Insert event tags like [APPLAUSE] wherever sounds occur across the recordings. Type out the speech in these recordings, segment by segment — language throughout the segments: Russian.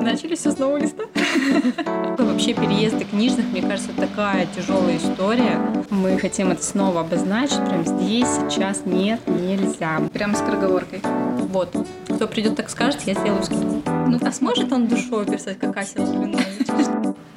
Начали все с нового листа. Вообще переезды книжных, мне кажется, такая тяжелая история. Мы хотим это снова обозначить. Прям здесь, сейчас нет, нельзя. Прямо с кроговоркой. Вот. Кто придет так скажет, я сделаю скидку. Ну, а сможет он душой писать, как Ася? [LAUGHS]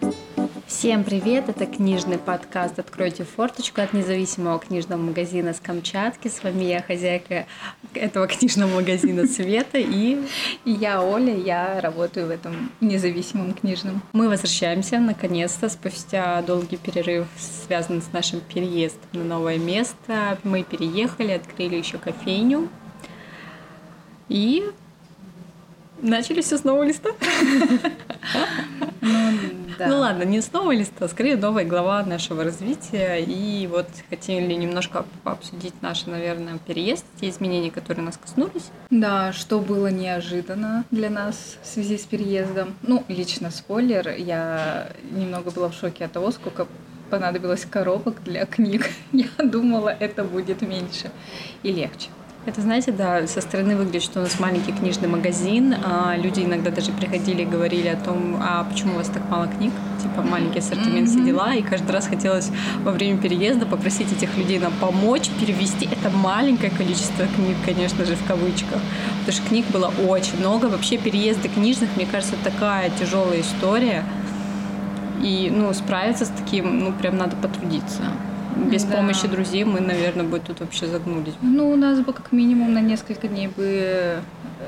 Всем привет! Это книжный подкаст «Откройте форточку» от независимого книжного магазина с Камчатки. С вами я, хозяйка этого книжного магазина Света и... и я Оля, я работаю в этом независимом книжном. Мы возвращаемся наконец-то спустя долгий перерыв, связанный с нашим переездом на новое место. Мы переехали, открыли еще кофейню и начали все с нового листа. Ну, да. Ну ладно, не с нового листа, а скорее новая глава нашего развития. И вот хотели немножко обсудить наш, наверное, переезд, те изменения, которые нас коснулись. Да, что было неожиданно для нас в связи с переездом. Ну, лично спойлер, я немного была в шоке от того, сколько понадобилось коробок для книг. [LAUGHS] Я думала, это будет меньше и легче. Это, знаете, да, со стороны выглядит, что у нас маленький книжный магазин. А люди иногда даже приходили и говорили о том, а почему у вас так мало книг, типа маленький ассортимент, все дела. И каждый раз хотелось во время переезда попросить этих людей нам помочь перевести это маленькое количество книг, конечно же, в кавычках. Потому что книг было очень много. Вообще переезды книжных, мне кажется, такая тяжелая история. И, ну, справиться с таким, ну, прям надо потрудиться без да. помощи друзей мы, наверное, бы тут вообще загнулись. Ну, у нас бы как минимум на несколько дней бы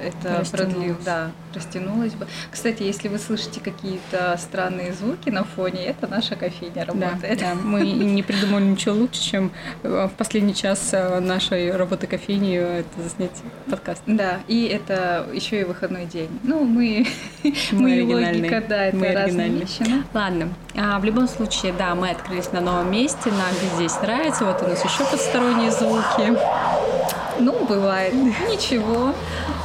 это продлил, да, растянулось бы. Кстати, если вы слышите какие-то странные звуки на фоне, это наша кофейня работает. Да, да. мы [LAUGHS] не придумали ничего лучше, чем э, в последний час э, нашей работы кофейни это заснять подкаст. Да, и это еще и выходной день. Ну, мы, [LAUGHS] мы, мы логика, да, это мы разные вещи. Но... Ладно, а, в любом случае, да, мы открылись на новом месте, нам здесь нравится, вот у нас еще посторонние звуки. Ну, бывает. [LAUGHS] Ничего.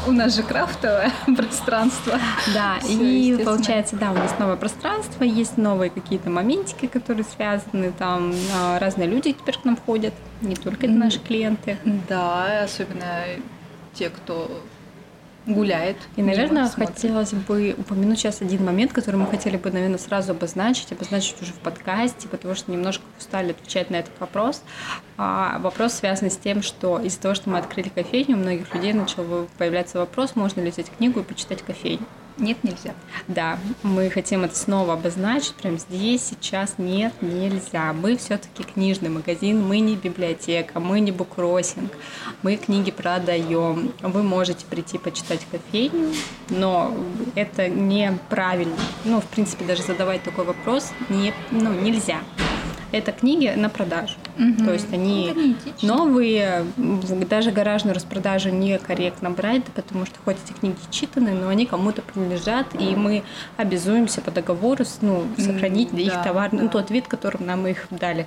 У нас же крафтовое [LAUGHS] пространство. Да, Все, и получается, да, у нас новое пространство, есть новые какие-то моментики, которые связаны, там а, разные люди теперь к нам ходят, не только это наши клиенты. Да, особенно те, кто гуляет. И, наверное, хотелось бы упомянуть сейчас один момент, который мы хотели бы, наверное, сразу обозначить, обозначить уже в подкасте, потому что немножко устали отвечать на этот вопрос. А, вопрос связан с тем, что из-за того, что мы открыли кофейню, у многих людей начал появляться вопрос, можно ли взять книгу и почитать кофейню. Нет, нельзя. Да, мы хотим это снова обозначить. Прям здесь, сейчас нет, нельзя. Мы все-таки книжный магазин, мы не библиотека, мы не буккроссинг. Мы книги продаем. Вы можете прийти почитать кофейню, но это неправильно. Ну, в принципе, даже задавать такой вопрос не, ну, нельзя это книги на продажу. Угу. То есть они новые, даже гаражную распродажу некорректно брать, потому что хоть эти книги читаны, но они кому-то принадлежат, и мы обязуемся по договору ну, сохранить да, их товар, ну, да. ну, тот вид, которым нам их дали.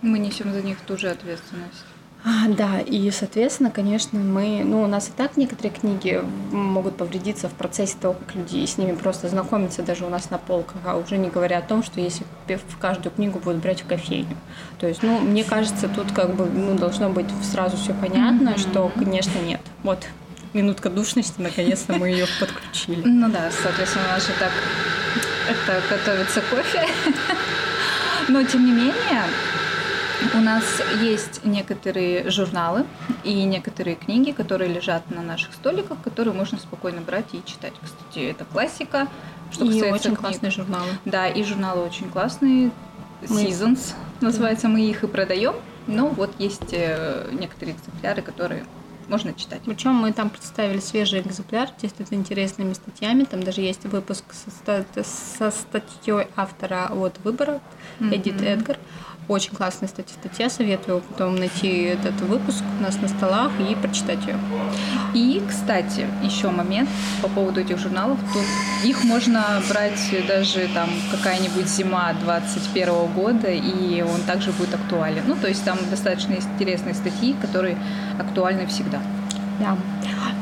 Мы несем за них ту же ответственность. А, да, и, соответственно, конечно, мы, ну, у нас и так некоторые книги могут повредиться в процессе того, как люди с ними просто знакомятся даже у нас на полках, а уже не говоря о том, что если в каждую книгу будут брать в кофейню. То есть, ну, мне кажется, тут как бы, ну, должно быть сразу все понятно, mm-hmm. что, конечно, нет. Вот, минутка душности, наконец-то мы ее подключили. Ну да, соответственно, у нас же так это готовится кофе. Но, тем не менее, у нас есть некоторые журналы и некоторые книги, которые лежат на наших столиках, которые можно спокойно брать и читать. Кстати, это классика. Что и очень книг. классные журналы. Да, и журналы очень классные. Seasons мы... называется, мы их и продаем. Но вот есть э, некоторые экземпляры, которые можно читать. Причем мы там представили свежий экземпляр, действительно интересными статьями. Там даже есть выпуск со, со статьей автора от выбора, mm-hmm. Эдит Эдгар. Очень классная статья, статья, советую потом найти этот выпуск у нас на столах и прочитать ее. И, кстати, еще момент по поводу этих журналов. Тут их можно брать даже там какая-нибудь зима 21 года, и он также будет актуален. Ну, то есть там достаточно интересные статьи, которые актуальны всегда. Да.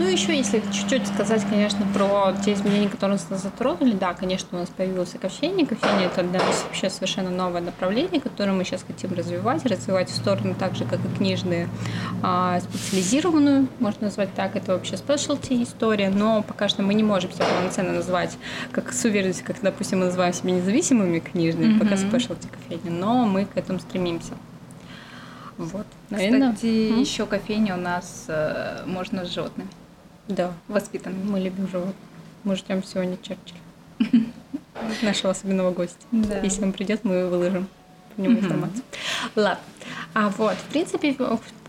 Ну, еще, если чуть-чуть сказать, конечно, про те изменения, которые нас затронули, да, конечно, у нас появилось кофейня. Кофейня – это для нас вообще совершенно новое направление, которое мы сейчас хотим развивать, развивать в сторону так же, как и книжные, а, специализированную, можно назвать так, это вообще specialty история, но пока что мы не можем себя полноценно назвать как с уверенностью, как, допустим, мы называем себя независимыми книжными, mm-hmm. пока specialty кофейня, но мы к этому стремимся. Вот. Наверное. Кстати, mm-hmm. еще кофейня у нас э, можно с животными. Да. Воспитанными. Мы любим животных. Мы ждем сегодня Черчилля. [LAUGHS] Нашего особенного гостя. Да. Если он придет, мы выложим по нему информацию. Ладно. А вот, в принципе,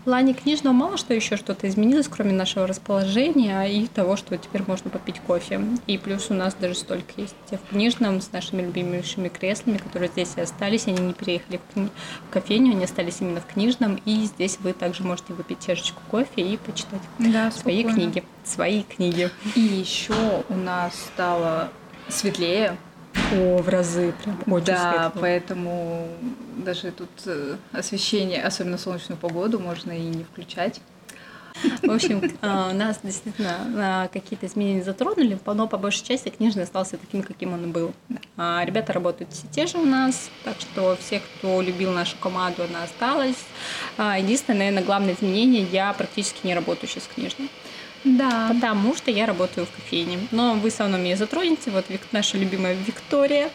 в плане книжного мало что еще что-то изменилось, кроме нашего расположения и того, что теперь можно попить кофе. И плюс у нас даже столько есть в книжном с нашими любимейшими креслами, которые здесь и остались. Они не переехали в, кни... в кофейню, они остались именно в книжном. И здесь вы также можете выпить чашечку кофе и почитать да, свои спокойно. книги. Свои книги. И еще у нас стало светлее, о, в разы прям очень Да, светло. поэтому даже тут э, освещение, особенно солнечную погоду, можно и не включать. В общем, [LAUGHS] а, нас действительно какие-то изменения затронули, но по большей части книжный остался таким, каким он и был. А, ребята работают все те же у нас, так что все, кто любил нашу команду, она осталась. А, единственное, наверное, главное изменение, я практически не работаю сейчас книжным. Да. Потому что я работаю в кофейне. Но вы со мной меня затронете. Вот наша любимая Виктория.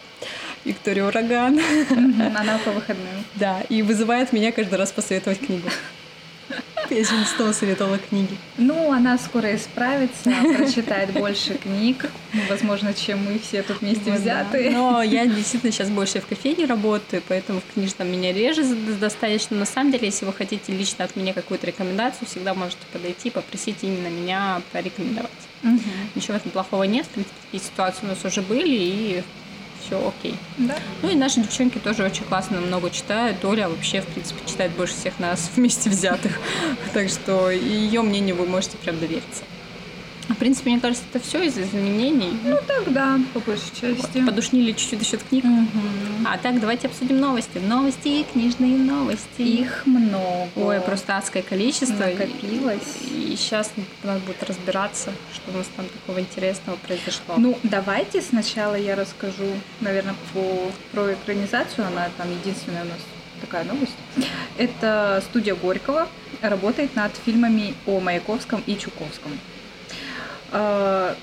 Виктория Ураган. [LAUGHS] Она по выходным. Да, и вызывает меня каждый раз посоветовать книгу. Сегодня снова советовала книги. Ну, она скоро исправится, прочитает больше книг, возможно, чем мы все тут вместе вот, взяты. Да. Но я действительно сейчас больше в кофейне работаю, поэтому в книжном меня реже достаточно. На самом деле, если вы хотите лично от меня какую-то рекомендацию, всегда можете подойти, попросить именно меня порекомендовать. Угу. Ничего в этом плохого нет. В принципе, такие ситуации у нас уже были, и все окей. Да. Ну и наши девчонки тоже очень классно много читают. Оля вообще, в принципе, читает больше всех нас [LAUGHS] вместе взятых. Так что ее мнению вы можете прям довериться. В принципе, мне кажется, это все из изменений. Ну так, да, по большей части. Подушнили чуть-чуть насчет книг. Угу. А так, давайте обсудим новости. Новости, книжные новости. Их много. Ой, просто адское количество. Накопилось. И, и сейчас надо будет разбираться, что у нас там такого интересного произошло. Ну, давайте сначала я расскажу, наверное, по, про экранизацию. Она там единственная у нас такая новость. Это студия Горького работает над фильмами о Маяковском и Чуковском. Э,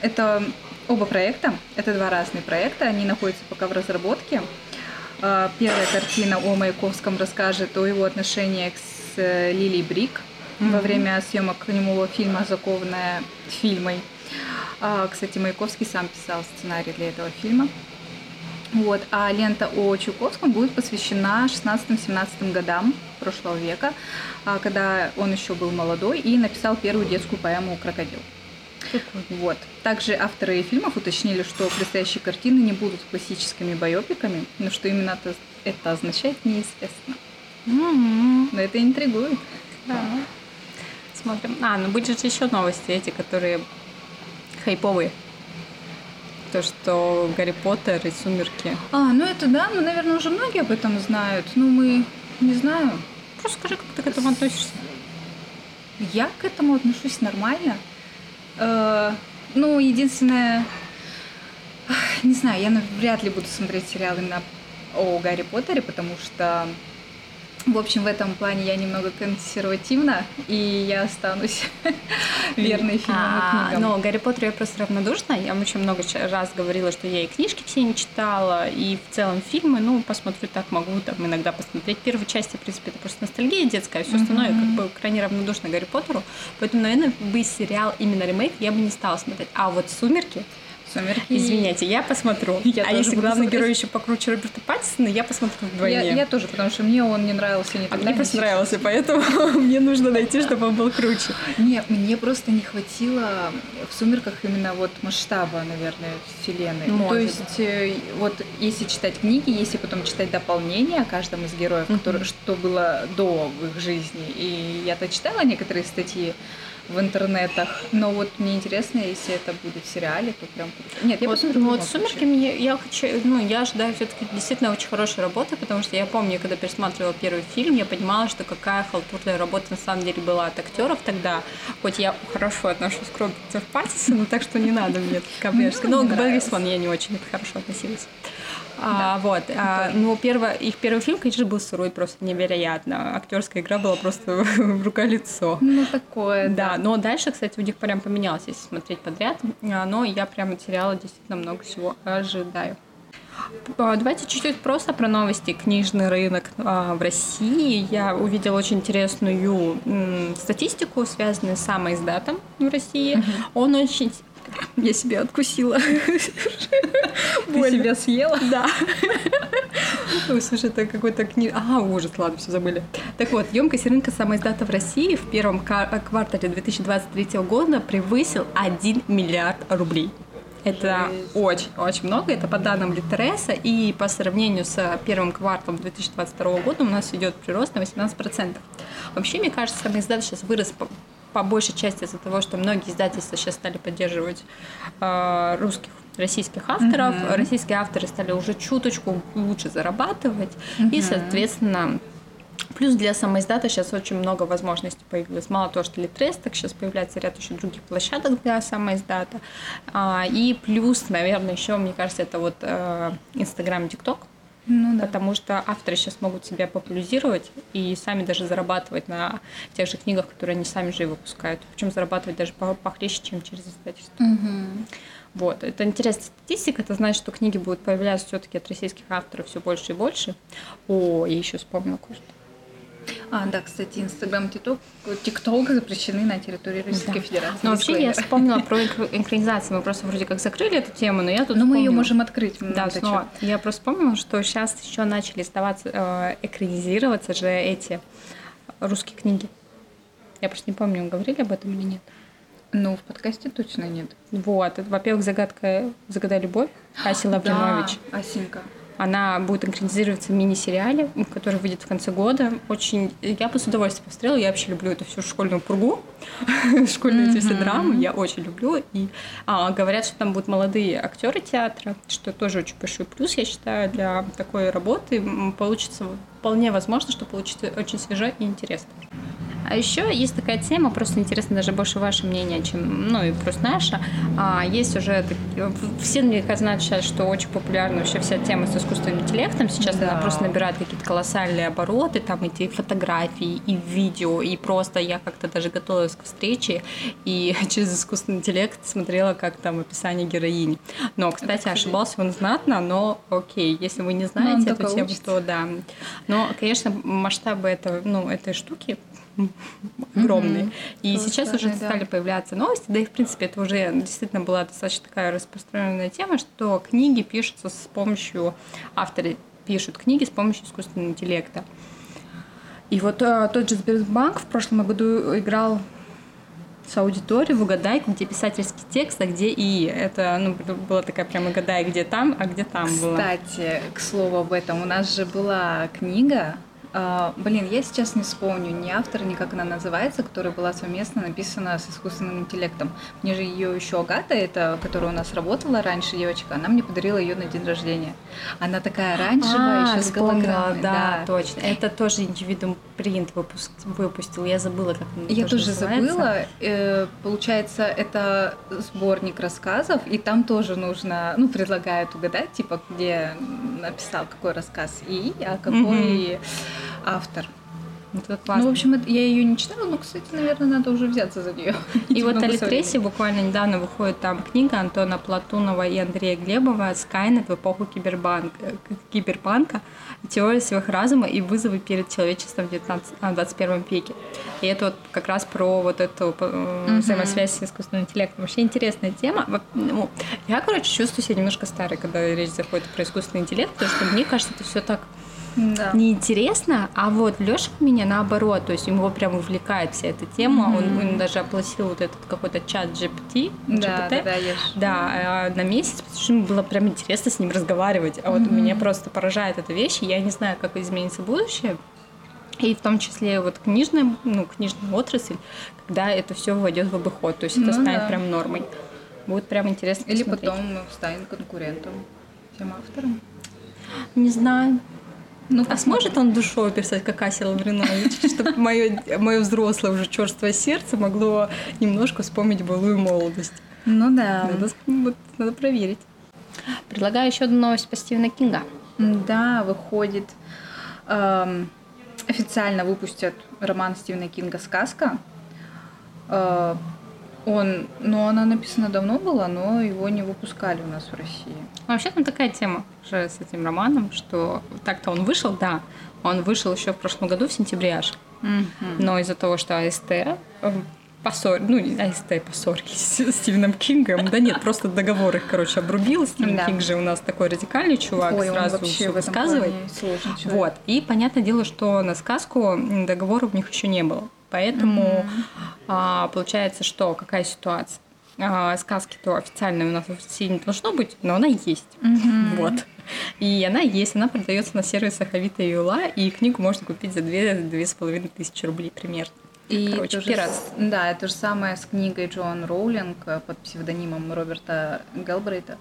это оба проекта, это два разных проекта, они находятся пока в разработке. Э, первая картина о Маяковском расскажет о его отношениях с э, Лилией Брик mm-hmm. во время съемок немого фильма «Закованная фильмой». Кстати, Маяковский сам писал сценарий для этого фильма. Вот. А лента о Чуковском будет посвящена 16-17 годам прошлого века, когда он еще был молодой и написал первую детскую поэму «Крокодил». Вот. Также авторы фильмов уточнили, что предстоящие картины не будут классическими байопиками, но что именно это, это означает, неизвестно. Mm-hmm. Но это интригует. Да. Смотрим. А, ну будет же еще новости эти, которые хайповые. То, что Гарри Поттер и Сумерки. А, ну это да, ну, наверное, уже многие об этом знают. Ну, мы не знаю. Просто скажи, как ты к этому относишься. Я к этому отношусь нормально. Э, ну, единственное, не знаю, я вряд ли буду смотреть сериалы именно о Гарри Поттере, потому что в общем, в этом плане я немного консервативна, и я останусь [LAUGHS] верной фильмам и а, книгам. Но Гарри Поттер я просто равнодушна. Я очень много раз говорила, что я и книжки все не читала, и в целом фильмы, ну, посмотрю так, могу там иногда посмотреть. Первую часть, в принципе, это просто ностальгия детская, а все остальное как бы крайне равнодушно Гарри Поттеру. Поэтому, наверное, бы сериал именно ремейк я бы не стала смотреть. А вот «Сумерки» Сумерки. Извините, я посмотрю. Я а если главный смотреть. герой еще покруче Роберта Паттисона, я посмотрю вдвойне. Я, я тоже, потому что мне он не нравился не А мне просто нравился, поэтому [LAUGHS] мне нужно найти, чтобы он был круче. Не, мне просто не хватило в «Сумерках» именно вот масштаба, наверное, вселенной. Может. То есть э, вот если читать книги, если потом читать дополнение о каждом из героев, mm-hmm. который, что было до в их жизни, и я-то читала некоторые статьи, в интернетах. Но вот мне интересно, если это будет в сериале, то прям. Нет, я вот, посмотрю. ну, вот «Сумерки» мне, я хочу, ну, я ожидаю все таки действительно очень хорошей работы, потому что я помню, когда пересматривала первый фильм, я понимала, что какая халтурная работа на самом деле была от актеров тогда. Хоть я хорошо отношусь к Роберту Паттисону, так что не надо мне [LAUGHS] каблешки. Ну, Но к. Свон я не очень хорошо относилась. А, вот, а, ну, первое, их первый фильм, конечно, был сырой просто невероятно. Актерская игра была просто [LAUGHS] рука-лицо. Ну, такое, Да, да. но дальше, кстати, у них прям поменялось, если смотреть подряд. А, Но я прям материала действительно много всего ожидаю. А, Давайте чуть-чуть просто про новости. Книжный рынок а, в России. Я увидела очень интересную статистику, связанную с самоиздатом в России. Он очень... Я себе откусила. Ты себя съела? Да. Ой, слушай, это какой-то книг... А, ужас, ладно, все забыли. Так вот, емкость рынка самоиздата в России в первом ка- квартале 2023 года превысил 1 миллиард рублей. Это очень-очень много. Это по данным Литереса. И по сравнению с первым кварталом 2022 года у нас идет прирост на 18%. Вообще, мне кажется, самоиздат сейчас вырос по, большей части из-за того, что многие издательства сейчас стали поддерживать э, русских российских авторов. Мгм. Российские авторы стали уже чуточку лучше зарабатывать. И, Мгм. соответственно, Плюс для самоиздата сейчас очень много возможностей появилось. Мало того, что Литрес, так сейчас появляется ряд еще других площадок для самоиздата. А, и плюс, наверное, еще, мне кажется, это вот э, Инстаграм, ТикТок. Ну да. Потому что авторы сейчас могут себя популяризировать и сами даже зарабатывать на тех же книгах, которые они сами же и выпускают. Причем зарабатывать даже по- похлеще, чем через издательство. Мгм. Вот. Это интересная статистика. Это значит, что книги будут появляться все-таки от российских авторов все больше и больше. О, я еще вспомнила кое-что. А, да, кстати, Инстаграм, ТикТок, ТикТок запрещены на территории Российской Да. Федерации. Но вообще я вспомнила про экр- экранизацию. Мы просто вроде как закрыли эту тему, но я тут Но мы ее вспомнила. можем открыть. Да, Ну, снова. Я просто вспомнила, что сейчас еще начали издаваться, э, экранизироваться же эти русские книги. Я просто не помню, говорили об этом или нет. Ну, в подкасте точно нет. Вот. Во-первых, загадка «Загадай любовь» Аси Лавринович. [GASPS] Да, Асинка. Она будет экранизироваться в мини-сериале, который выйдет в конце года. Очень... Я бы с удовольствием посмотрела. Я вообще люблю эту всю школьную пургу, [LAUGHS] школьные эти все драмы. Я очень люблю. И а, говорят, что там будут молодые актеры театра, что тоже очень большой плюс, я считаю, для такой работы. Получится вполне возможно, что получится очень свежо и интересно. А еще есть такая тема, просто интересно даже больше ваше мнение, чем, ну и просто наше. А, есть уже, все мне кажется, знают сейчас, что очень популярна вообще вся тема с искусственным интеллектом. Сейчас Да. она просто набирает какие-то колоссальные обороты, там эти фотографии и видео, и просто я как-то даже готовилась к встрече и [LAUGHS] через искусственный интеллект смотрела, как там описание героини. Но, кстати, ошибался он знатно, но окей, если вы не он знаете эту тему, учится. то да. Но, конечно, масштабы этого, ну, этой штуки огромные. Мгм. И сейчас уже да. стали появляться новости, да и в принципе это уже действительно была достаточно такая распространенная тема, что книги пишутся с помощью авторы пишут книги с помощью искусственного интеллекта. И вот э, тот же Сбербанк в прошлом году играл с аудиторией в угадайку, где писательский текст, а где и. Это ну, была такая прям угадай, где там, а где там было. Кстати, к слову об этом, у нас же была книга, а, блин, я сейчас не вспомню ни автора, ни как она называется, которая была совместно написана с искусственным интеллектом. Мне же ее еще Агата, это, которая у нас работала раньше, девочка, она мне подарила ее на день рождения. Она такая оранжевая, А, еще с голограммой. да, точно. Это тоже индивидуум принт выпуск, выпустил. Я забыла, как он Я тоже называется. забыла. Э, Получается, это сборник рассказов, и там тоже нужно, ну, предлагают угадать, типа, где написал какой рассказ и, а какой автор. Это классно. Ну, в общем, я ее не читала, но, кстати, наверное, надо уже взяться за нее. [LAUGHS] И вот о Литресе буквально недавно выходит там книга Антона Платунова и Андрея Глебова «Скайнет в эпоху кибербанка, э, киберпанка. Теория сверхразума и вызовы перед человечеством в 19, а, 21 веке». И это вот как раз про вот эту Мгм. взаимосвязь с искусственным интеллектом. Вообще интересная тема. Ну, я, короче, чувствую себя немножко старой, когда речь заходит про искусственный интеллект, потому что мне кажется, это все так Да. неинтересно, а вот Лёша у меня наоборот, то есть его прям увлекает вся эта тема, он, Мгм. он даже оплатил вот этот какой-то чат GPT, Да, да, да, я ж- да, э, на месяц, потому что ему было прям интересно с ним разговаривать, а вот Мгм. меня просто поражает эта вещь, и я не знаю, как изменится будущее, и в том числе вот книжная, ну, книжная отрасль, когда это все войдет в обиход, то есть это Ну станет да. прям нормой. Будет прям интересно Или посмотреть. потом станет конкурентом тем авторам. Не знаю. Ну, А сможет он душой писать, как Ася Лавринович, чтобы мое, мое взрослое уже черствое сердце могло немножко вспомнить былую молодость? Ну да. Надо, вот, надо проверить. Предлагаю еще одну новость по Стивена Кинга. Да, выходит. эм, официально выпустят роман Стивена Кинга «Сказка». Э, он, ну, она написана давно была, но его не выпускали у нас в России. Вообще там такая тема же с этим романом, что так-то он вышел, да, он вышел еще в прошлом году, в сентябре аж. Но из-за того, что АСТ э, поссор... ну, не АСТ поссорились [LAUGHS] с Стивеном Кингом, да нет, просто договор их, короче, обрубил. Стивен Да. Кинг же у нас такой радикальный чувак, Ой, сразу все высказывает. Вот. И понятное дело, что на сказку договора у них еще не было. Поэтому а, получается, что какая ситуация? А, сказки-то официальной у нас в России не должно быть, но она есть. Вот. И она есть, она продается на сервисах Авито и Юла, и книгу можно купить за две две с половиной тысячи рублей примерно. И Короче, то же Да, то же самое с книгой Джоан Роулинг э, под псевдонимом Роберта Гелбрейта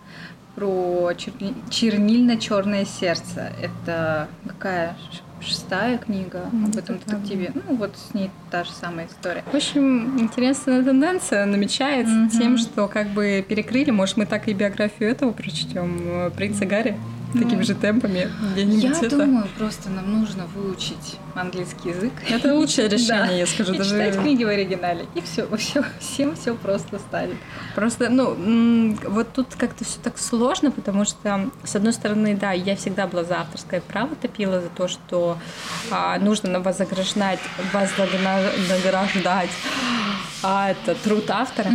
про черни- чернильно-черное сердце. Это какая шестая книга Ну, об этом детективе? Ну, вот с ней та же самая история. В общем, интересная тенденция намечается Мгм. тем, что как бы перекрыли, может, мы так и биографию этого прочтем, э, принца Гарри, такими Ну, же темпами где-нибудь Я это. думаю, просто нам нужно выучить английский язык. Это лучшее [LAUGHS] Да. решение, я скажу. И даже читать книги в оригинале. И все, все, [LAUGHS] всем все просто станет. Просто, ну, вот тут как-то все так сложно, потому что, с одной стороны, да, я всегда была за авторское право, топила за то, что а, нужно на вознаграждать, вознаграждать а, это труд автора.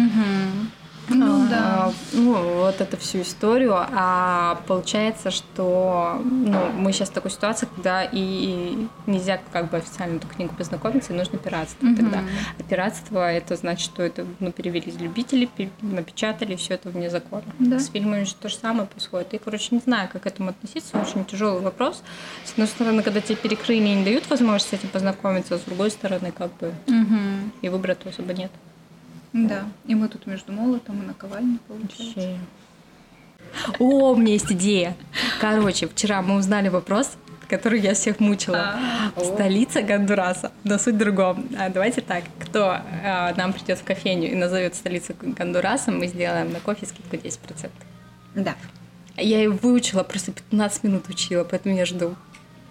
Ну А, да. Ну, вот эту всю историю. А получается, что ну, мы сейчас в такой ситуации, когда и нельзя как бы официально эту книгу познакомиться, и нужно пиратство Мгм. тогда. А пиратство это значит, что это ну, перевели пи- напечатали, все это вне закона. Да. С фильмами же то же самое происходит. И, короче, не знаю, как к этому относиться. Очень тяжелый вопрос. С одной стороны, когда тебе перекрыли и не дают возможность с этим познакомиться, а с другой стороны, как бы Мгм. и выбора-то особо нет. Да. И мы тут между молотом и наковальней получается. Вообще. О, у меня есть идея. Короче, вчера мы узнали вопрос, который я всех мучила. А. Столица Гондураса. Но суть в другом. А, Давайте так, кто а, нам придет в кофейню и назовет столицу Гондураса, мы сделаем на кофе скидку 10%. Да. Я ее выучила, просто 15 минут учила, поэтому я жду.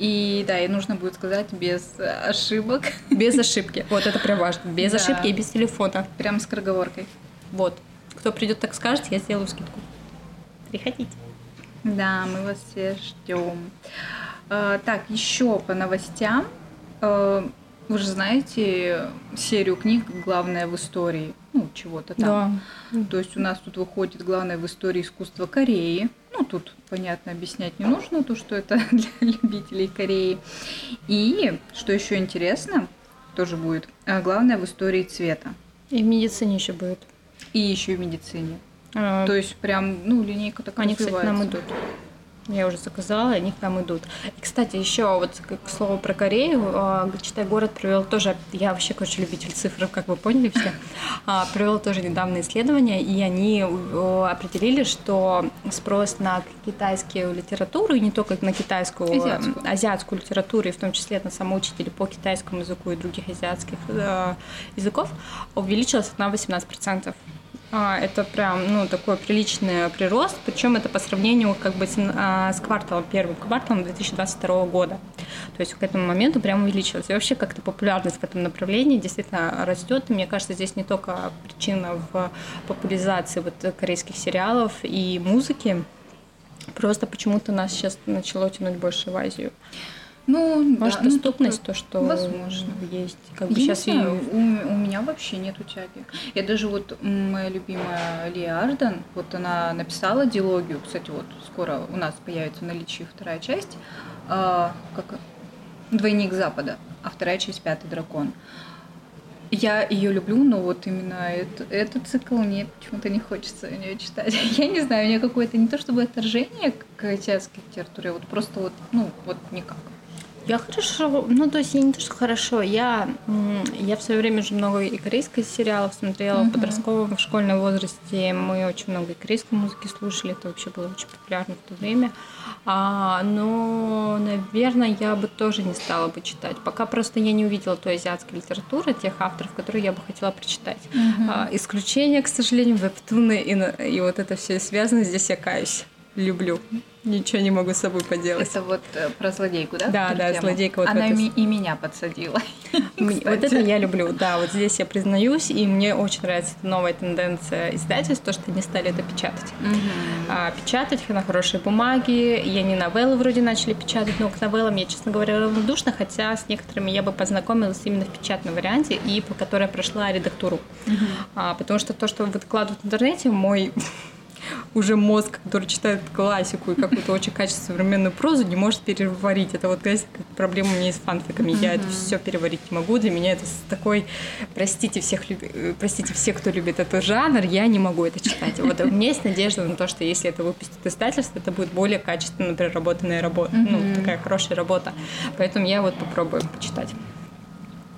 И да, и нужно будет сказать без ошибок, Без ошибки. Вот это прям важно. Без Да. ошибки и без телефона. прям с скороговоркой. Вот. Кто придет так скажет, я сделаю скидку. Приходите. Да, мы вас все ждем. Э, Так, еще по новостям. Э, Вы же знаете серию книг «Главное в истории», ну, чего-то там. То есть у нас тут выходит главное в истории искусства Кореи. Ну, тут, понятно, объяснять не нужно, то, что это [LAUGHS] для любителей Кореи. И, что еще интересно, тоже будет, а, главное в истории цвета. И в медицине еще будет. И еще в медицине. А, То есть прям, ну, линейка так Они, кстати, к нам развивается. идут. Я уже заказала, они к нам идут. И, кстати, еще вот к слову про Корею, а, читай город провел тоже, я вообще, короче, любитель цифр, как вы поняли все, а, провел тоже недавно исследование, и они определили, что спрос на китайскую литературу, и не только на китайскую, Азиатскую. м, азиатскую литературу, и в том числе на самоучителей по китайскому языку и других азиатских э, языков, увеличилась на 18%. А, Это прям, ну, такой приличный прирост, причем это по сравнению как бы с, а, кварталом, первым кварталом 2022 года. То есть к этому моменту прям увеличилась. И вообще как-то популярность в этом направлении действительно растет. И мне кажется, здесь не только причина в популяризации вот корейских сериалов и музыки, просто почему-то нас сейчас начало тянуть больше в Азию. Ну, Может, да, ну, доступность, такое- то, что возможно. есть. Как бы Я не сейчас и знаю, у, у меня вообще нету тяги. Я даже вот моя любимая Лия Арден, вот она написала диалогию, кстати, вот скоро у нас появится в наличии вторая часть, а, как Двойник Запада, а вторая часть Пятый дракон. Я ее люблю, но вот именно это, этот цикл мне почему-то не хочется у нее читать. [LAUGHS] Я не знаю, у меня какое-то не то чтобы отторжение к азиатской литературе, а вот просто вот, ну, вот никак. Я хорошо, ну то есть я не то, что хорошо, я, я в свое время же много и корейских сериалов смотрела, uh-huh. в подростковом, в школьном возрасте мы очень много и корейской музыки слушали, это вообще было очень популярно в то время. А, но, наверное, я бы тоже не стала бы читать, пока просто я не увидела той азиатской литературы, тех авторов, которые я бы хотела прочитать. Uh-huh. А, исключение, к сожалению, вебтуны и, и вот это все связано, здесь я каюсь люблю. Ничего не могу с собой поделать. Это вот э, про злодейку, да? Да, да, тему? злодейка. Вот Она ми- и меня подсадила. [LAUGHS] вот это я люблю, да, вот здесь я признаюсь, и мне очень нравится новая тенденция издательств, то, что они стали это печатать. А, печатать на хорошей бумаге, и они новеллы вроде начали печатать, но к новеллам я, честно говоря, равнодушна, хотя с некоторыми я бы познакомилась именно в печатном варианте, и по которой прошла редактуру. А, потому что то, что выкладывают в интернете, мой [LAUGHS] уже мозг, который читает классику и какую-то очень качественную современную прозу, не может переварить. Это вот, проблема у меня с фанфиками. Я это все переварить не могу. Для меня это такой, простите всех, э, простите всех, кто любит этот жанр, я не могу это читать. Вот у меня есть надежда на то, что если это выпустит издательство, это будет более качественно переработанная работа, ну, такая хорошая работа. Поэтому я вот попробую почитать.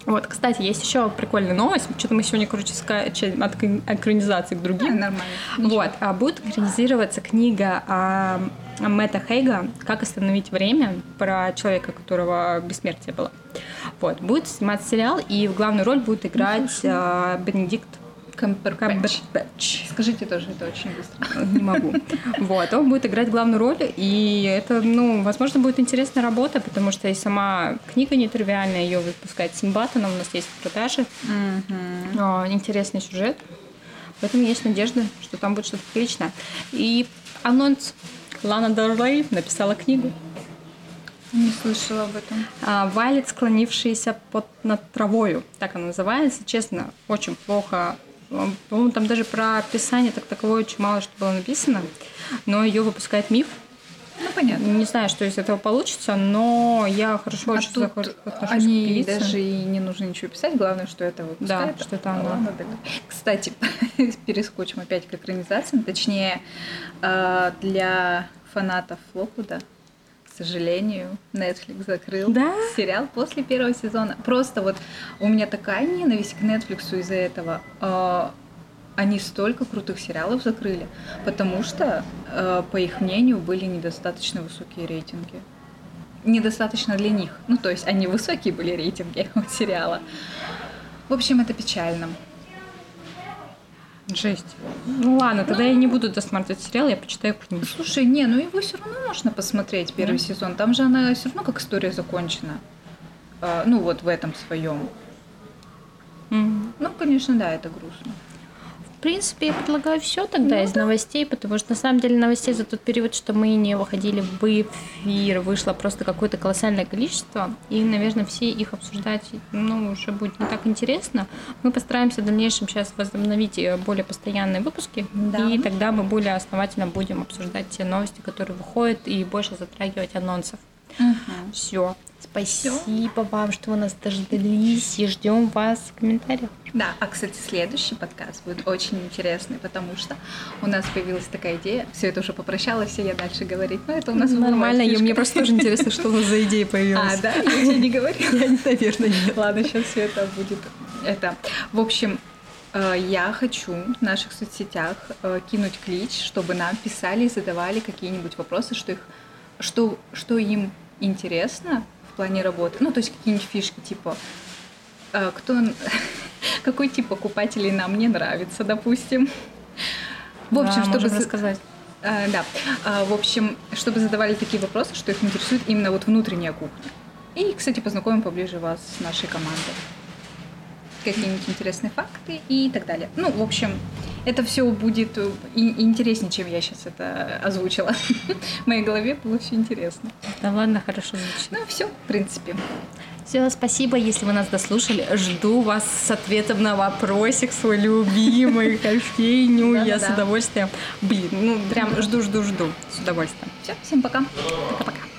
Вот, кстати, есть еще прикольная новость. Что-то мы сегодня, короче, скачем от экранизации к другим. Да, нормально. Вот, а будет экранизироваться книга а, Мэтта Хейга «Как остановить время» про человека, которого бессмертие было. Вот, будет сниматься сериал, и в главную роль будет играть а, Бенедикт Камбербэтч. Скажите тоже это очень быстро. [LAUGHS] Не могу. Вот, он будет играть главную роль, и это, ну, возможно, будет интересная работа, потому что и сама книга нетривиальная, ее выпускает Симбат, она у нас есть в продаже. Угу. Интересный сюжет, поэтому есть надежда, что там будет что-то приличное. И анонс. Лана Доррей написала книгу. Не слышала об этом. А, Валет, склонившийся под над травою. Так она называется. Честно, очень плохо по-моему, там даже про описание так таковое очень мало что было написано, но ее выпускает миф. Ну, понятно. Не знаю, что из этого получится, но я хорошо а очень тут отношусь они к даже и не нужно ничего писать, главное, что это выпускает. Да, что это она. Кстати, [LAUGHS] перескочим опять к экранизациям, точнее, э, для фанатов Локвуда к сожалению, Netflix закрыл да? сериал после первого сезона. Просто вот у меня такая ненависть к Netflix из-за этого. А, они столько крутых сериалов закрыли, потому что, а, по их мнению, были недостаточно высокие рейтинги. Недостаточно для них. Ну, то есть они высокие были рейтинги [LAUGHS] у сериала. В общем, это печально. Жесть. Ну ладно, тогда ну, я не буду досматривать сериал, я почитаю книгу. Слушай, не, ну его все равно можно посмотреть первый да. сезон. Там же она все равно как история закончена. А, ну вот в этом своем. Mm. Ну, конечно, да, это грустно принципе, я предлагаю все тогда ну, из да. новостей, потому что на самом деле новостей за тот период, что мы не выходили в эфир, вышло просто какое-то колоссальное количество, и, наверное, все их обсуждать, ну, уже будет не так интересно. Мы постараемся в дальнейшем сейчас возобновить э, более постоянные выпуски, да. и тогда мы более основательно будем обсуждать те новости, которые выходят, и больше затрагивать анонсов. Угу. Все. Спасибо Всё. вам, что вы нас дождались, и ждем вас в комментариях. Да, а, кстати, следующий подкаст будет очень интересный, потому что у нас появилась такая идея. Все это уже попрощалась, и я дальше говорить. Но это у нас нормально. И мне просто тоже интересно, что у нас за идея появилась. А, да? Я тебе не говорила. [LAUGHS] Я, наверное, нет. Ладно, сейчас все это будет. Это. В общем, э, я хочу в наших соцсетях э, кинуть клич, чтобы нам писали и задавали какие-нибудь вопросы, что их, что, что им интересно в плане работы. Ну, то есть какие-нибудь фишки, типа, э, кто, [LAUGHS] какой тип покупателей нам не нравится, допустим. В общем, да, чтобы рассказать. А, да. А, в общем, чтобы задавали такие вопросы, что их интересует именно вот внутренняя кухня. И, кстати, познакомим поближе вас с нашей командой. Какие-нибудь интересные факты и так далее. Ну, в общем, это все будет интереснее, чем я сейчас это озвучила. В моей голове было все интересно. Да ладно, хорошо звучит. Ну, все, в принципе. Все, спасибо, если вы нас дослушали. Жду вас с ответом на вопросик свой любимый, кофейню. Я с удовольствием. Блин, ну прям жду, жду, жду. С удовольствием. Все, всем пока. Пока.